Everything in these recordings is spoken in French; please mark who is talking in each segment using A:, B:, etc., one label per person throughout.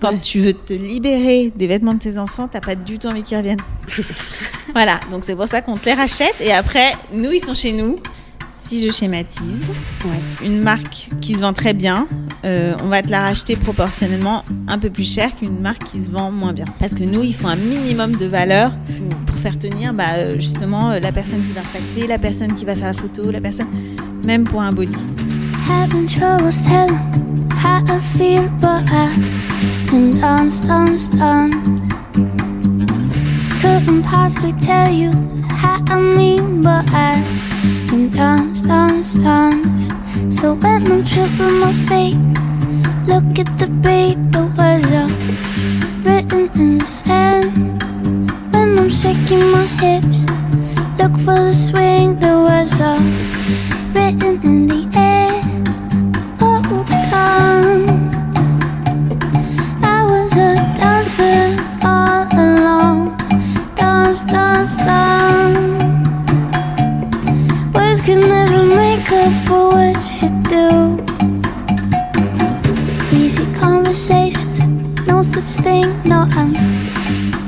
A: Quand tu veux te libérer des vêtements de tes enfants, t'as pas du tout envie qu'ils reviennent. voilà, donc c'est pour ça qu'on te les rachète. Et après, nous, ils sont chez nous. Si je schématise, une marque qui se vend très bien, euh, on va te la racheter proportionnellement un peu plus cher qu'une marque qui se vend moins bien. Parce que nous, il faut un minimum de valeur pour faire tenir bah, euh, justement euh, la personne qui va repasser, la personne qui va faire la photo, la personne, même pour un body.
B: How I feel, but I can dance, dance, dance. Couldn't possibly tell you how I mean, but I can dance, dance, dance. So when I'm tripping my feet, look at the beat, the words are written in the sand. When I'm shaking my hips, look for the swing, thing. No, I'm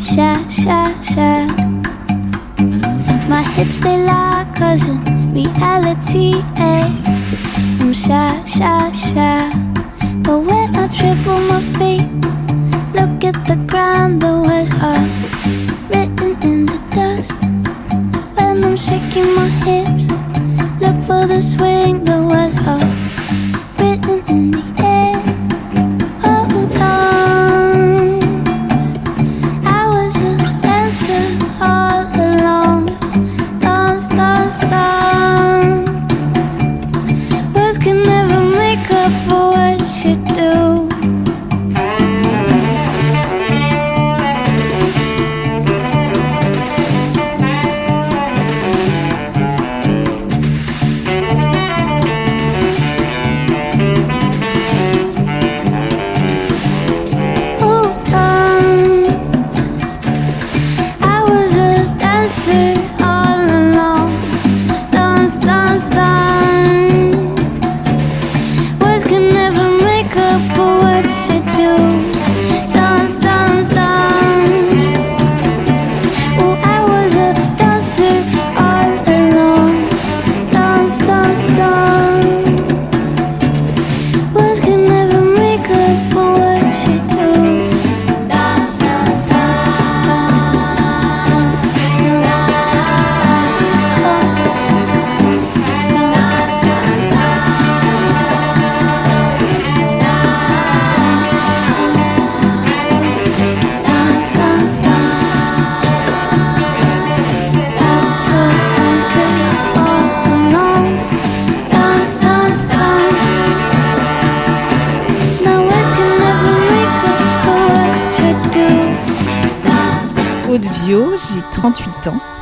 B: shy, shy, shy. My hips they lie, cause in reality, eh? I'm shy, shy, shy. But when I trip on my feet, look at the ground, the words are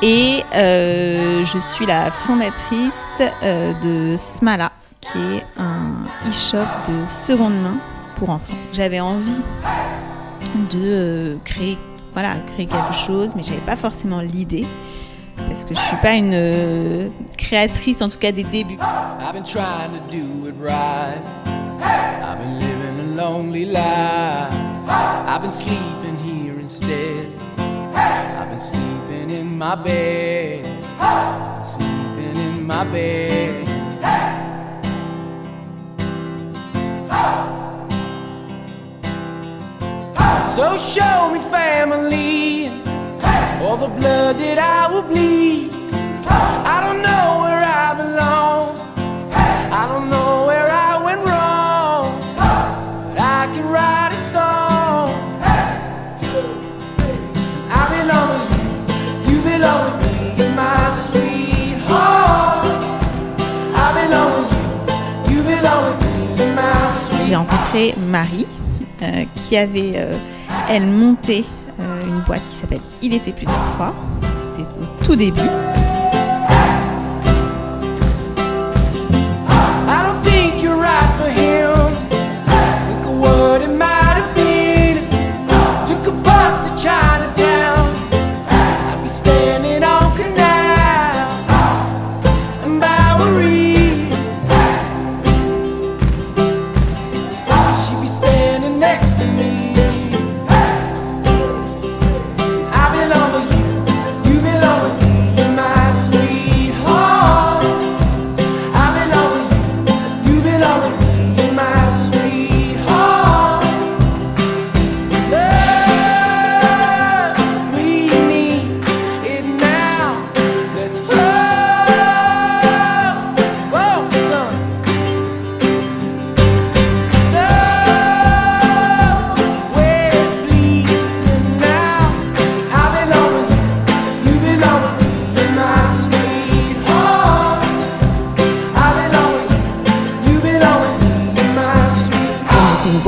A: et euh, je suis la fondatrice euh, de Smala, qui est un e-shop de seconde main pour enfants. J'avais envie de euh, créer, voilà, créer quelque chose, mais j'avais pas forcément l'idée parce que je suis pas une créatrice, en tout cas des débuts.
C: I've been trying to do it right. I've been living a lonely life. I've been sleeping here instead. My bed. I've sleeping in my bed. So show me family, all the blood that I will bleed. I don't know where I belong.
A: J'ai rencontré Marie euh, qui avait, euh, elle, monté euh, une boîte qui s'appelle Il était plusieurs fois. C'était au tout début.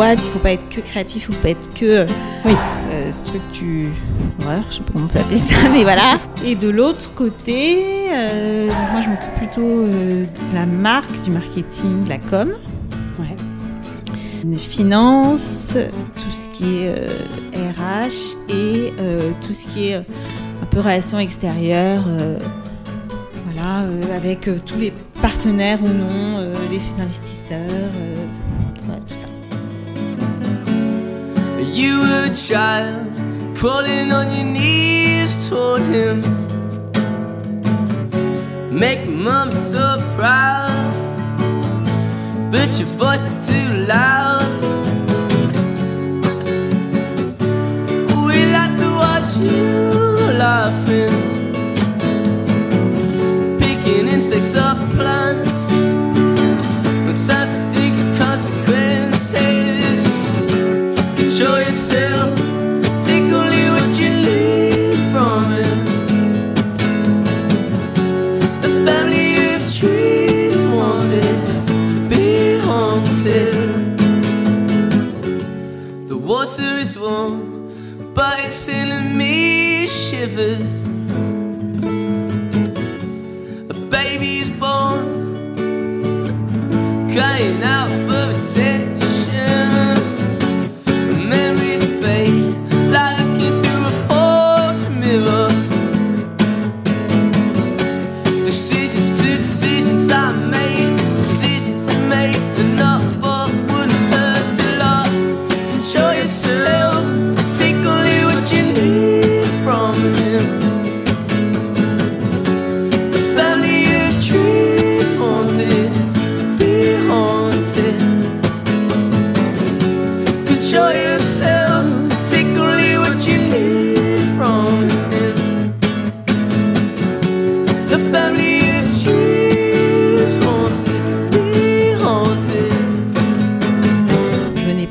A: Boîte, il faut pas être que créatif, il faut pas être que
D: Oui.
A: euh, structureur, je sais pas comment on peut appeler ça, mais voilà. Et de l'autre côté, euh, donc moi je m'occupe plutôt euh, de la marque, du marketing, de la com,
D: Ouais.
A: des finances, tout ce qui est euh, RH et euh, tout ce qui est euh, un peu relations extérieures. euh, voilà, euh, avec euh, tous les partenaires ou non, euh, les investisseurs, euh, voilà, tout ça.
C: You were a child crawling on your knees toward him. Make mom so proud, but your voice is too loud. We like to watch you laughing, picking insects off plants. No time
A: myself.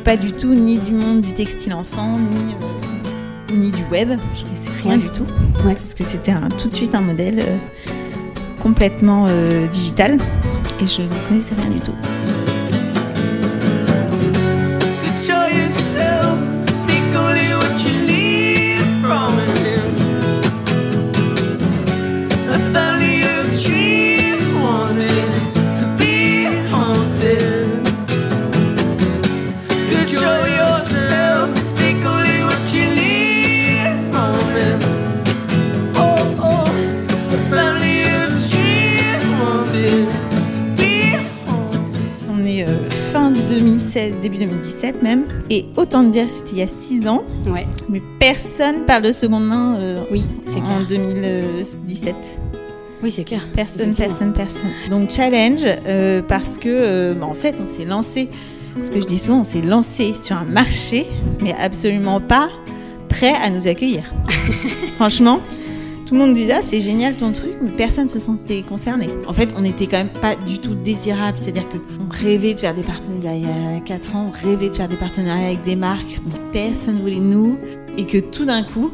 A: Pas du tout ni du monde du textile enfant, ni, euh, ni du web. Je connaissais rien
D: Ouais.
A: du tout.
D: Ouais.
A: Parce que c'était tout de suite un modèle euh, complètement euh, digital. Et je ne connaissais rien du tout. Début 2017 même. Et autant te dire, c'était il y a 6 ans.
D: Ouais.
A: Mais personne parle de seconde main euh,
D: Oui, c'est
A: en
D: clair.
A: 2017.
D: Oui, c'est clair.
A: Personne, personne, personne. Donc challenge euh, parce que euh, bah, en fait on s'est lancé, ce que je dis souvent, on s'est lancé sur un marché, mais absolument pas prêt à nous accueillir. Franchement, tout le monde disait ah, c'est génial ton truc, mais personne se sentait concerné. En fait, on n'était quand même pas du tout désirable, c'est-à-dire que on rêvait de faire des partenariats il y a 4 ans, on rêvait de faire des partenariats avec des marques, mais personne voulait de nous, et que tout d'un coup,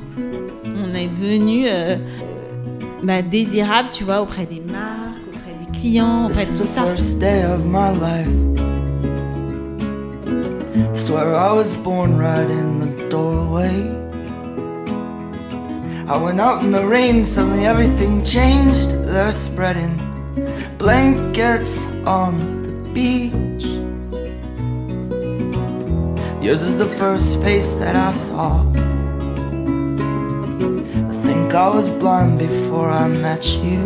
A: on est devenu euh, bah, désirable, tu vois, auprès des marques, auprès des clients, auprès
E: This
A: de tout ça.
E: first day of my life. Swear I was born right in the doorway. I went out in the rain, suddenly everything changed. They're spreading blankets on the beach. Yours is the first face that I saw. I think I was blind before I met you.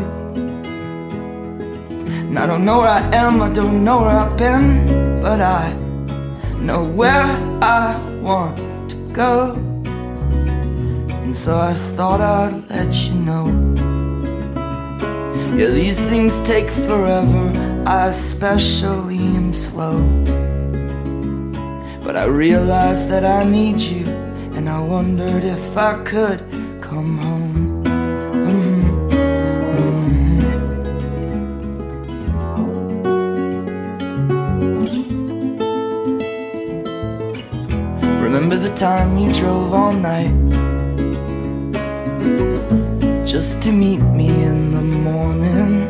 E: And I don't know where I am, I don't know where I've been, but I know where I want to go. And so I thought I'd let you know. Yeah, these things take forever, I especially am slow. But I realized that I need you, and I wondered if I could come home. Mhm, mhm. Remember the time you drove all night just to meet me in the morning?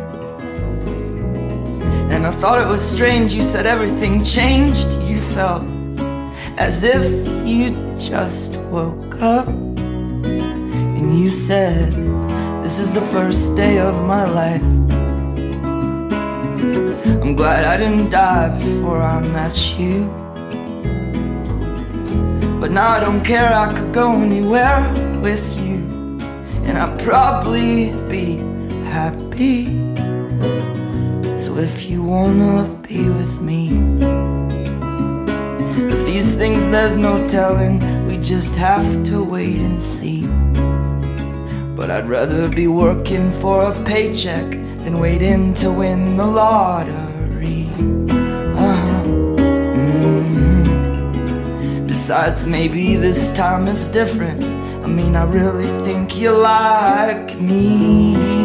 E: And I thought it was strange, you said everything changed. You felt as if you just woke up. And you said, This is the first day of my life. I'm glad I didn't die before I met you. But now I don't care, I could go anywhere with you. And I'd probably be happy. So if you wanna be with me, if these things there's no telling, we just have to wait and see. But I'd rather be working for a paycheck than waiting to win the lottery. Uh-huh. Mhm. Besides, maybe this time it's different. I mean, I really think you like me.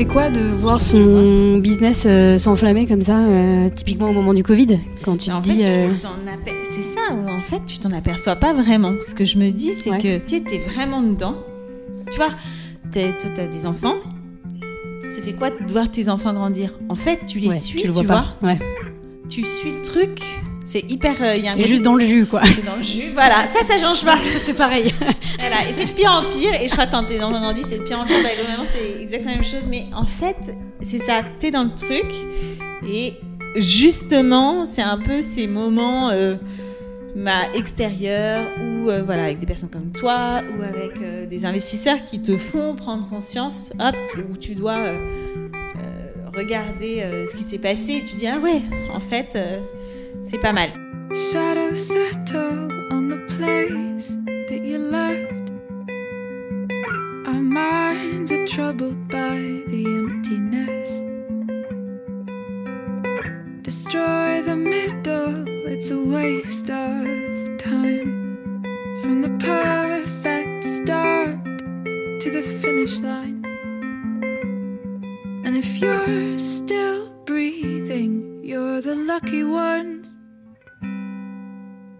D: Fait quoi de voir son business euh, s'enflammer comme ça, euh, typiquement au moment du Covid, quand tu
A: En
D: te
A: fait,
D: dis.
A: tu
D: euh,
A: c'est ça où en fait tu t'en aperçois pas vraiment. Ce que je me dis, c'est
D: Ouais.
A: que tu es vraiment dedans. Tu vois, toi t'as des enfants. Ça fait quoi de voir tes enfants grandir? En fait, tu les
D: ouais,
A: suis,
D: tu
A: tu,
D: le vois. Ouais.
A: Tu suis le truc. C'est hyper. euh, il y a un
D: T'es juste dans le jus, quoi.
A: c'est dans le jus. Voilà, ça, ça change pas.
D: C'est pareil.
A: Voilà, et c'est de pire en pire. Et je crois que quand tes enfants grandissent, c'est de pire en pire. Bah, c'est exactement la même chose. Mais en fait, c'est ça. T'es dans le truc. Et justement, c'est un peu ces moments euh, bah, extérieurs ou euh, voilà, avec des personnes comme toi ou avec euh, des investisseurs qui te font prendre conscience, hop, où tu dois regarder ce qui s'est passé. Et tu dis, ah ouais, en fait, c'est pas mal.
F: Shadows settle on the place that you left. Our minds are troubled by the emptiness. Destroy the middle, it's a waste of time. From the perfect start to the finish line. And if you're still breathing, you're the lucky ones.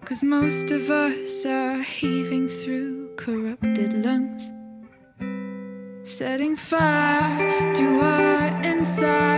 F: Cause most of us are heaving through corrupted lungs. Setting fire to our insides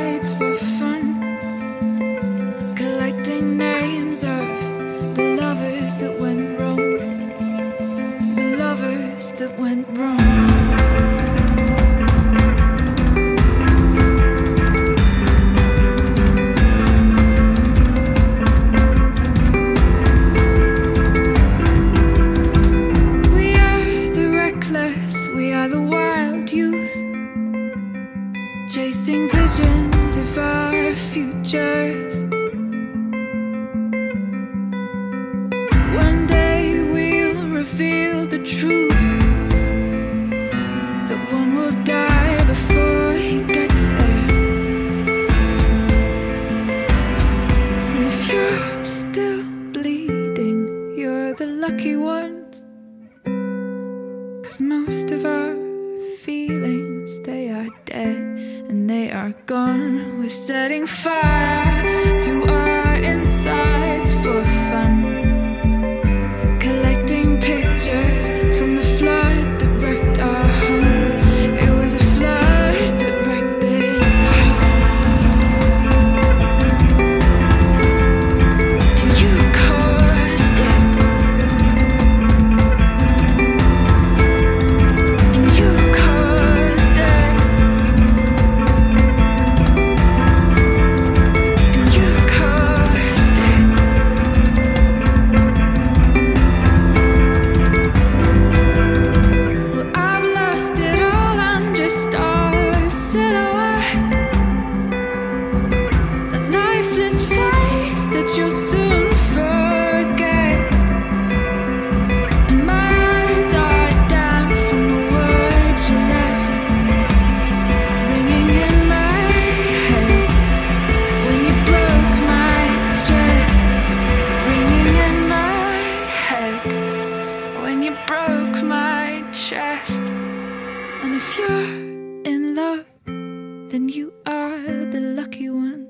F: you are the lucky one.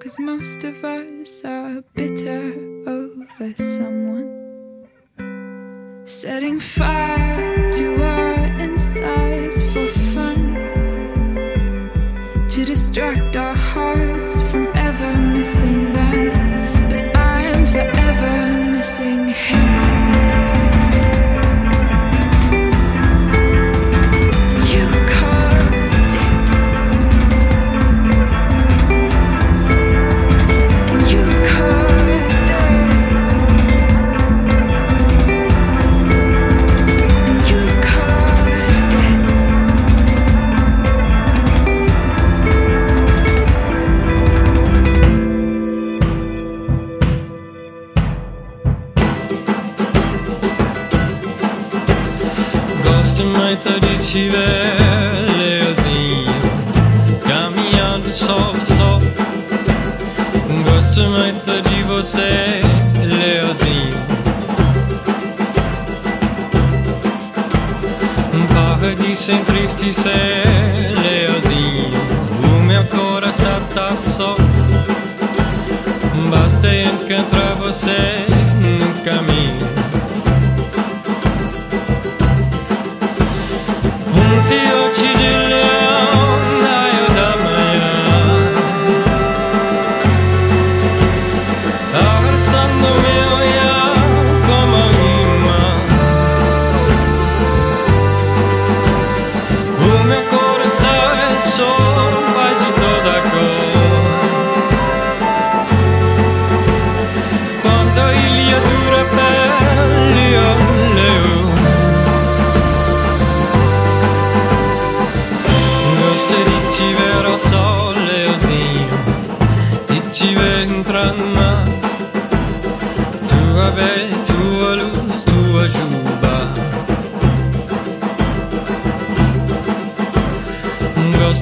F: Cause most of us are bitter over someone. Setting fire to our insides for fun. To distract our hearts from ever missing them. But I'm forever missing him.
G: Se entristecer, Leozinho. O meu coração tá só. Basta encontrar você no caminho. Um fiote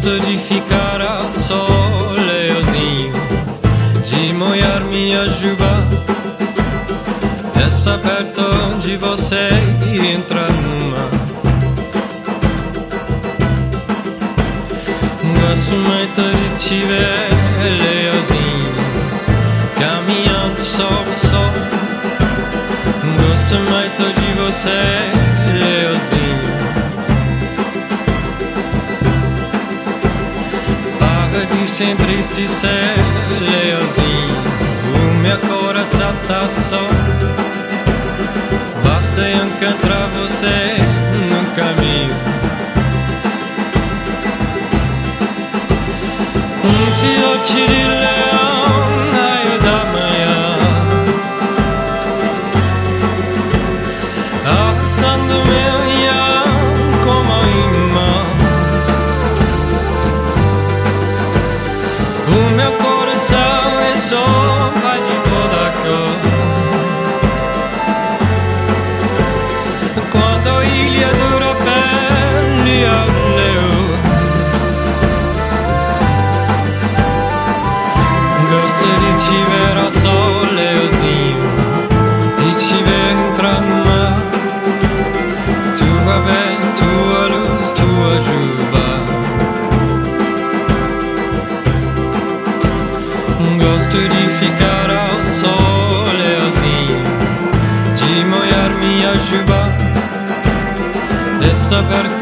G: Gosto de ficar ao sol, Leozinho De molhar minha juba. Essa perto de você e entrar no mar Gosto muito de te ver, Leozinho Caminhando ao sol. Gosto muito de você, Para de se entristecer, Leozinho O meu coração tá só. Basta encontrar você no caminho. Um fiote de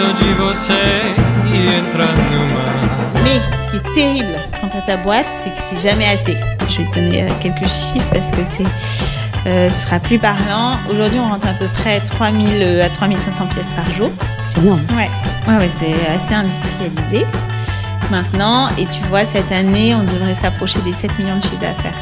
G: Estar perto de você e entrar no mar
A: Mais ce qui est terrible quant à ta boîte, c'est que c'est jamais assez. Je vais te donner euh, quelques chiffres parce que c'est, euh, ce sera plus parlant. Aujourd'hui, on rentre à peu près 3000 euh, à 3500 pièces par jour.
D: C'est bien.
A: Ouais, ouais, ouais c'est assez industrialisé. Maintenant, et tu vois, cette année, on devrait s'approcher des 7 millions de chiffres d'affaires.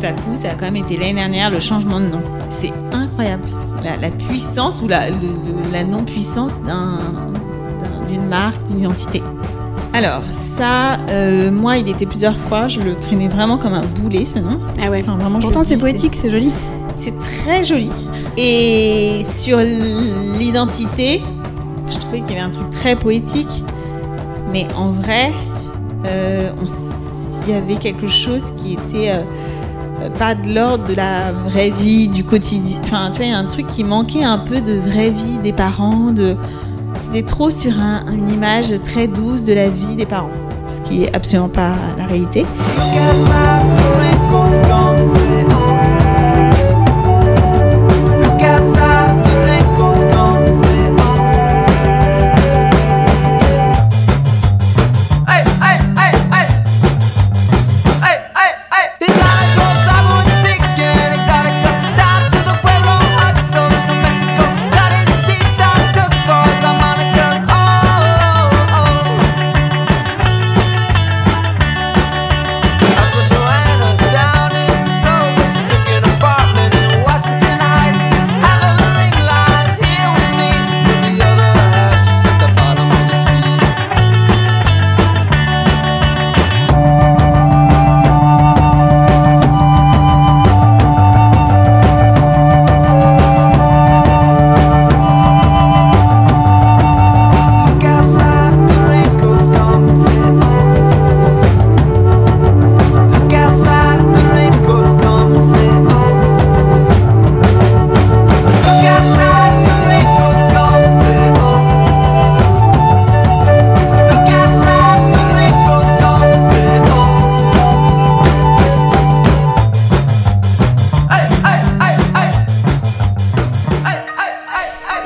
A: Tout à coup, ça a quand même été l'année dernière le changement de nom. C'est incroyable. La, la puissance ou la, le- le- la non-puissance d'un- d'un- d'une marque, d'une identité. Alors, ça, euh, moi, il était plusieurs fois. Je le traînais vraiment comme un boulet, ce nom.
D: Ah ouais.
A: Enfin, vraiment,
D: Pourtant, c'est poétique, c'est joli.
A: C'est très joli. Et sur l'identité, je trouvais qu'il y avait un truc très poétique. Mais en vrai, euh, il y avait quelque chose qui était euh, pas de l'ordre de la vraie vie, du quotidien. Enfin, tu vois, un truc qui manquait un peu de vraie vie des parents. De... C'était trop sur un- une image très douce de la vie des parents. Ce qui est absolument pas la réalité.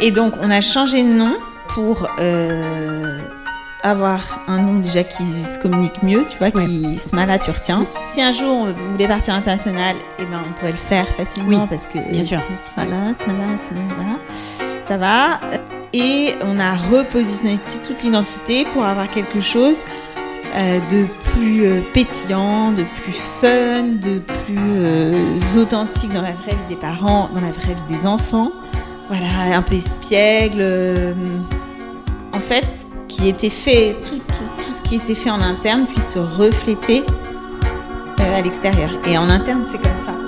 A: Et donc, on a changé de nom pour euh, avoir un nom déjà qui se communique mieux, tu vois, qui ce là tu retiens. Si un jour on voulait partir international, eh ben, on pourrait le faire facilement
D: Oui,
A: parce que
D: bien sûr.
A: c'est Smala, Smala, Smala, ça va. Et on a repositionné toute l'identité pour avoir quelque chose euh, de plus euh, pétillant, de plus fun, de plus authentique dans la vraie vie des parents, dans la vraie vie des enfants. Voilà, un peu espiègle. euh, en fait, qui était fait, tout, ce qui était fait en interne puisse se refléter euh, à l'extérieur. Et en interne, c'est comme ça.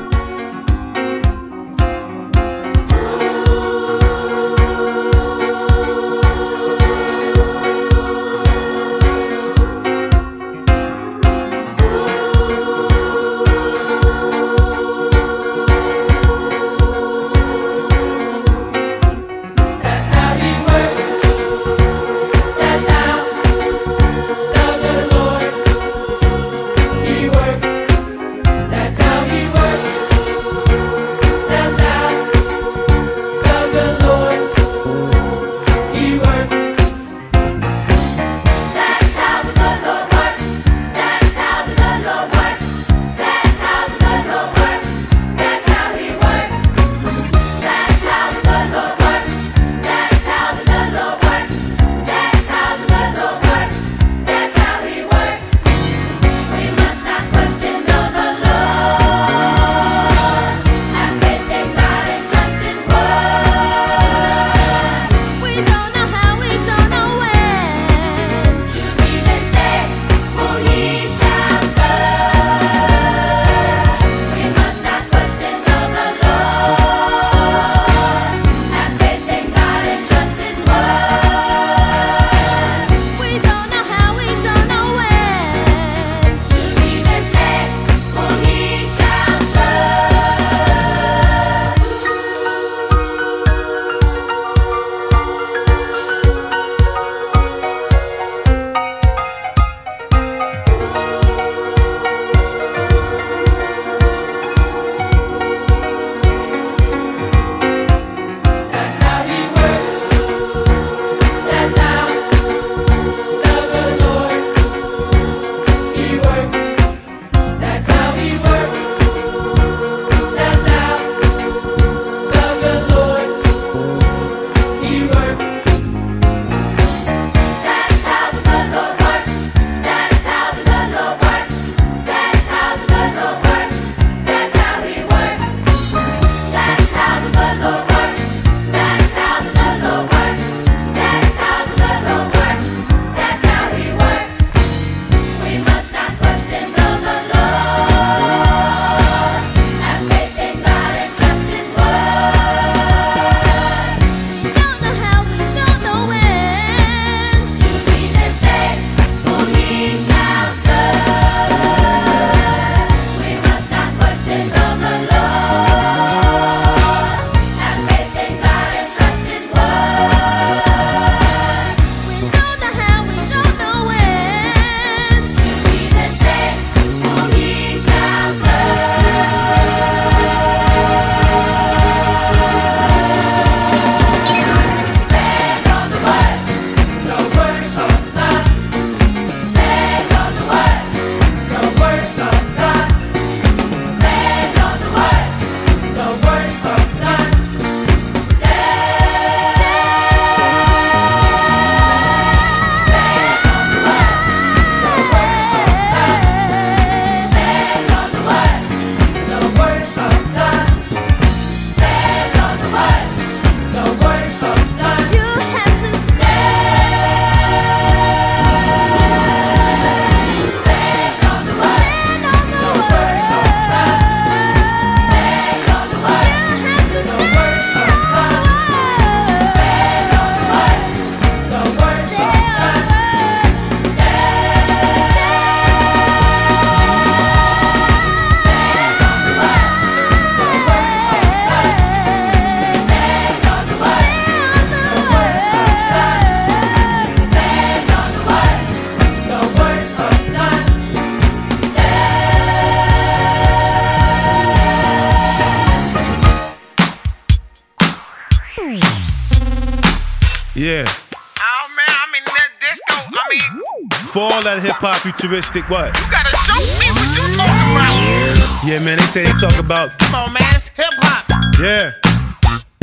H: Hop futuristic, what?
I: you gotta show me what you talking about.
H: Yeah, man, they say they talk about.
I: Come on, man, it's hip hop.
H: Yeah.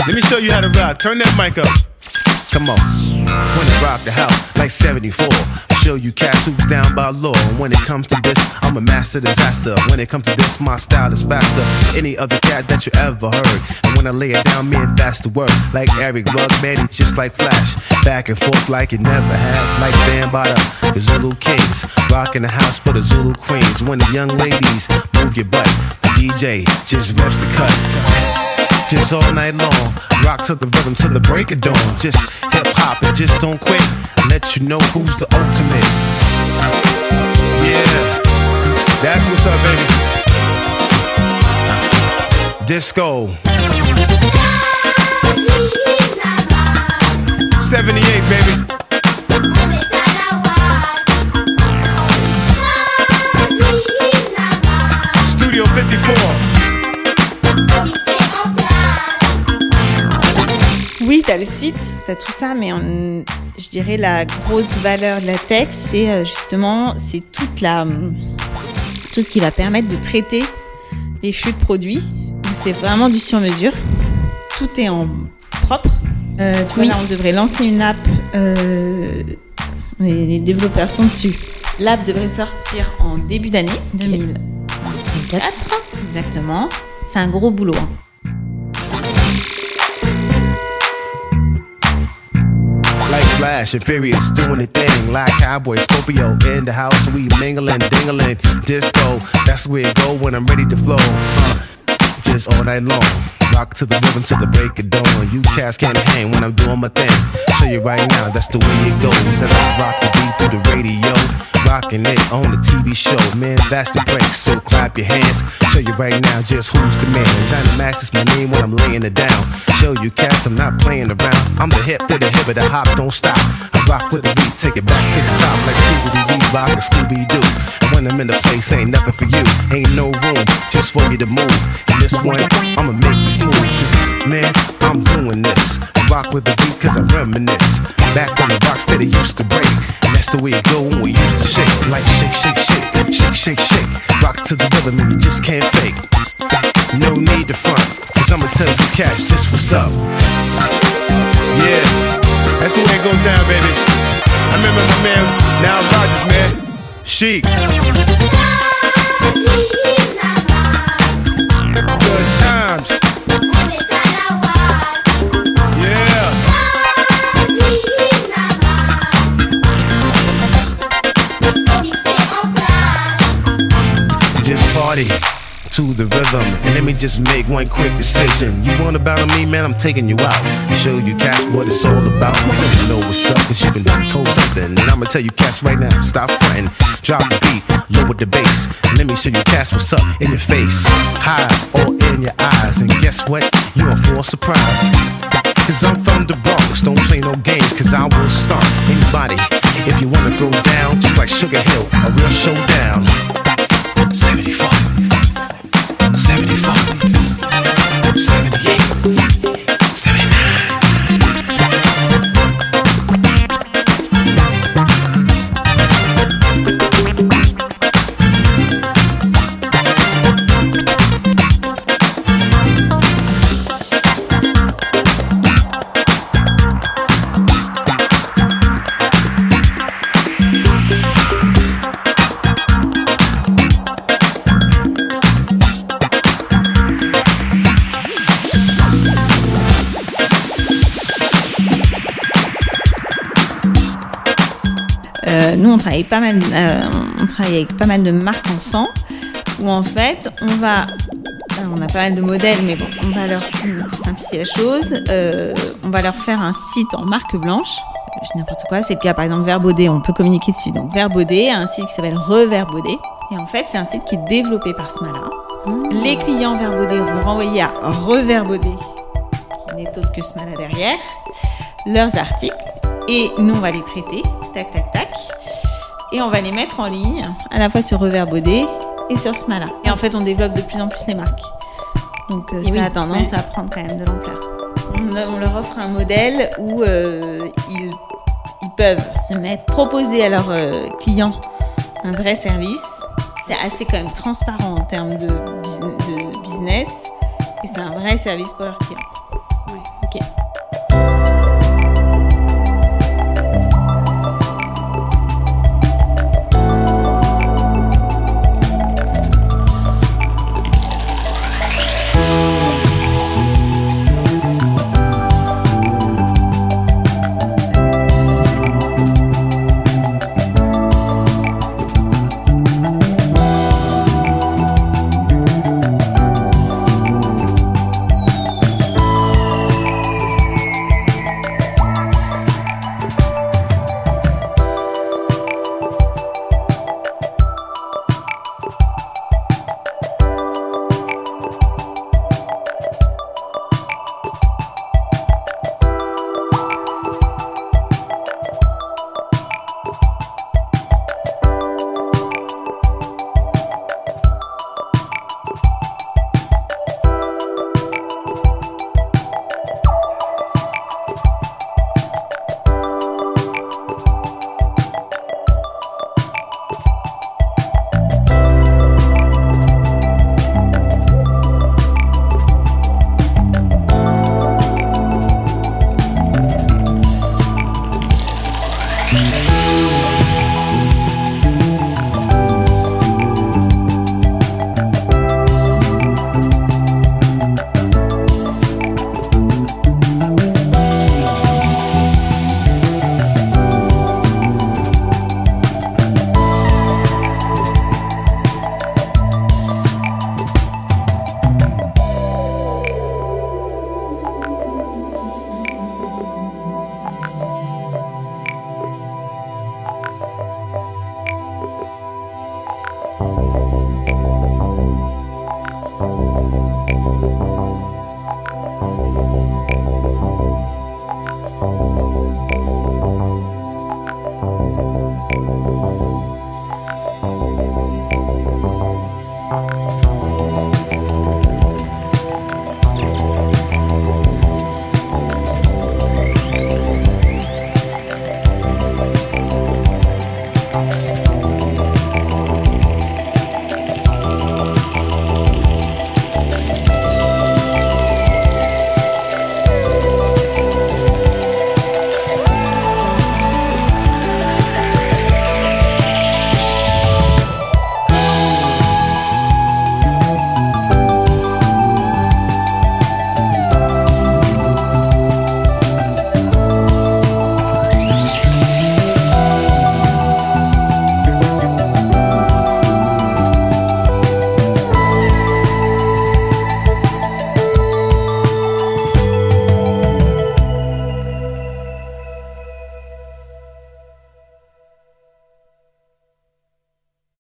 H: Let me show you how to rock. Turn that mic up. Come on. When I rock the house like 74. I show you cats who's down by law. And when it comes to this, I'm a master disaster. When it comes to this, my style is faster. Any other cat that you ever heard. And when I lay it down, man, that's the word. Like Eric Rug, man, he just like Flash. Back and forth like it never had. Like Bambada, the Zulu Kings. Rocking the house for the Zulu Queens. When the young ladies move your butt, the DJ just reps the cut just all night long. Rock to the rhythm till the break of dawn. Just hip hop and just don't quit. Let you know who's the ultimate. Yeah, that's what's up, baby. Disco. 78, baby. Studio 54.
A: Oui, t'as le site, t'as tout ça, mais on- je dirais la grosse valeur de la tech, c'est euh, justement, c'est toute la, hum, tout ce qui va permettre de traiter les flux de produits. où C'est vraiment du sur-mesure. Tout est en propre. Euh, tu vois,
D: Oui.
A: là, on devrait lancer une app. euh, les, les développeurs sont dessus. L'app devrait sortir en début d'année.
D: 2024.
A: Exactement. C'est un gros boulot. hein.
H: Like Flash and Furious doing the thing. Like Cowboy Scorpio in the house, we mingling, dingling, disco. That's where it go when I'm ready to flow. Uh, just all night long. Rock to the rhythm till the break of dawn. You cats can't hang when I'm doing my thing. Show you right now, that's the way it goes. As I rock the beat through the radio. Rocking it on the TV show, man, that's the break. So clap your hands. Show you right now just who's the man. Dynamax is my name when I'm laying it down. Show you cats I'm not playing around. I'm the hip to the hip of the hop, don't stop. I rock to the beat, take it back to the top like Scooby Doo, rock and Scooby Doo. When I'm in the place, ain't nothing for you. Ain't no room just for you to move. And this one, I'ma make you smooth. Cause man, I'm doing this. I rock with the beat cause I reminisce. Back on the box that it used to break. That's the way it go when we used to shake. Like shake, shake, shake, shake, shake, shake. Rock to the rhythm and you just can't fake. No need to front. Cause I'ma tell you cats just what's up. Yeah, that's the way it goes down, baby. I remember my man, Now Rogers, man. Chic. Party to the rhythm. And let me just make one quick decision. You want battle me, man? I'm taking you out. And show you cats what it's all about. You don't know what's up, cause you've been told something. And I'ma tell you cats right now, stop fronting. Drop the beat, lower the bass. And let me show you cats what's up in your face. Highs all in your eyes. And guess what? You're in for a surprise. Cause I'm from the Bronx, don't play no games, cause I will stomp anybody. If you wanna throw down, just like Sugar Hill, a real showdown. fun. 78.
A: Travaille pas mal, euh, on travaille avec pas mal de marques enfants où en fait, on va, euh, on a pas mal de modèles, mais bon, on va leur pour simplifier la chose, euh, on va leur faire un site en marque blanche. Je dis n'importe quoi, c'est le cas par exemple Verbaudet, on peut communiquer dessus. Donc Verbaudet a un site qui s'appelle Reverbaudet. Et en fait, c'est un site qui est développé par Smala. Les clients Verbaudet vont renvoyer à Reverbaudet, qui n'est autre que Smala derrière, leurs articles. Et nous, on va les traiter, tac, tac, tac. Et on va les mettre en ligne, à la fois sur Reverbaudet et sur Smala. Et en fait, on développe de plus en plus les marques. Donc, euh, ça
D: oui,
A: a tendance
D: ouais.
A: à prendre quand même de l'ampleur. on, on leur offre un modèle où euh, ils, ils peuvent se mettre, proposer à leurs euh, clients un vrai service. C'est assez quand même transparent en termes de, bus- de business et c'est un vrai service pour leurs clients.
D: ok.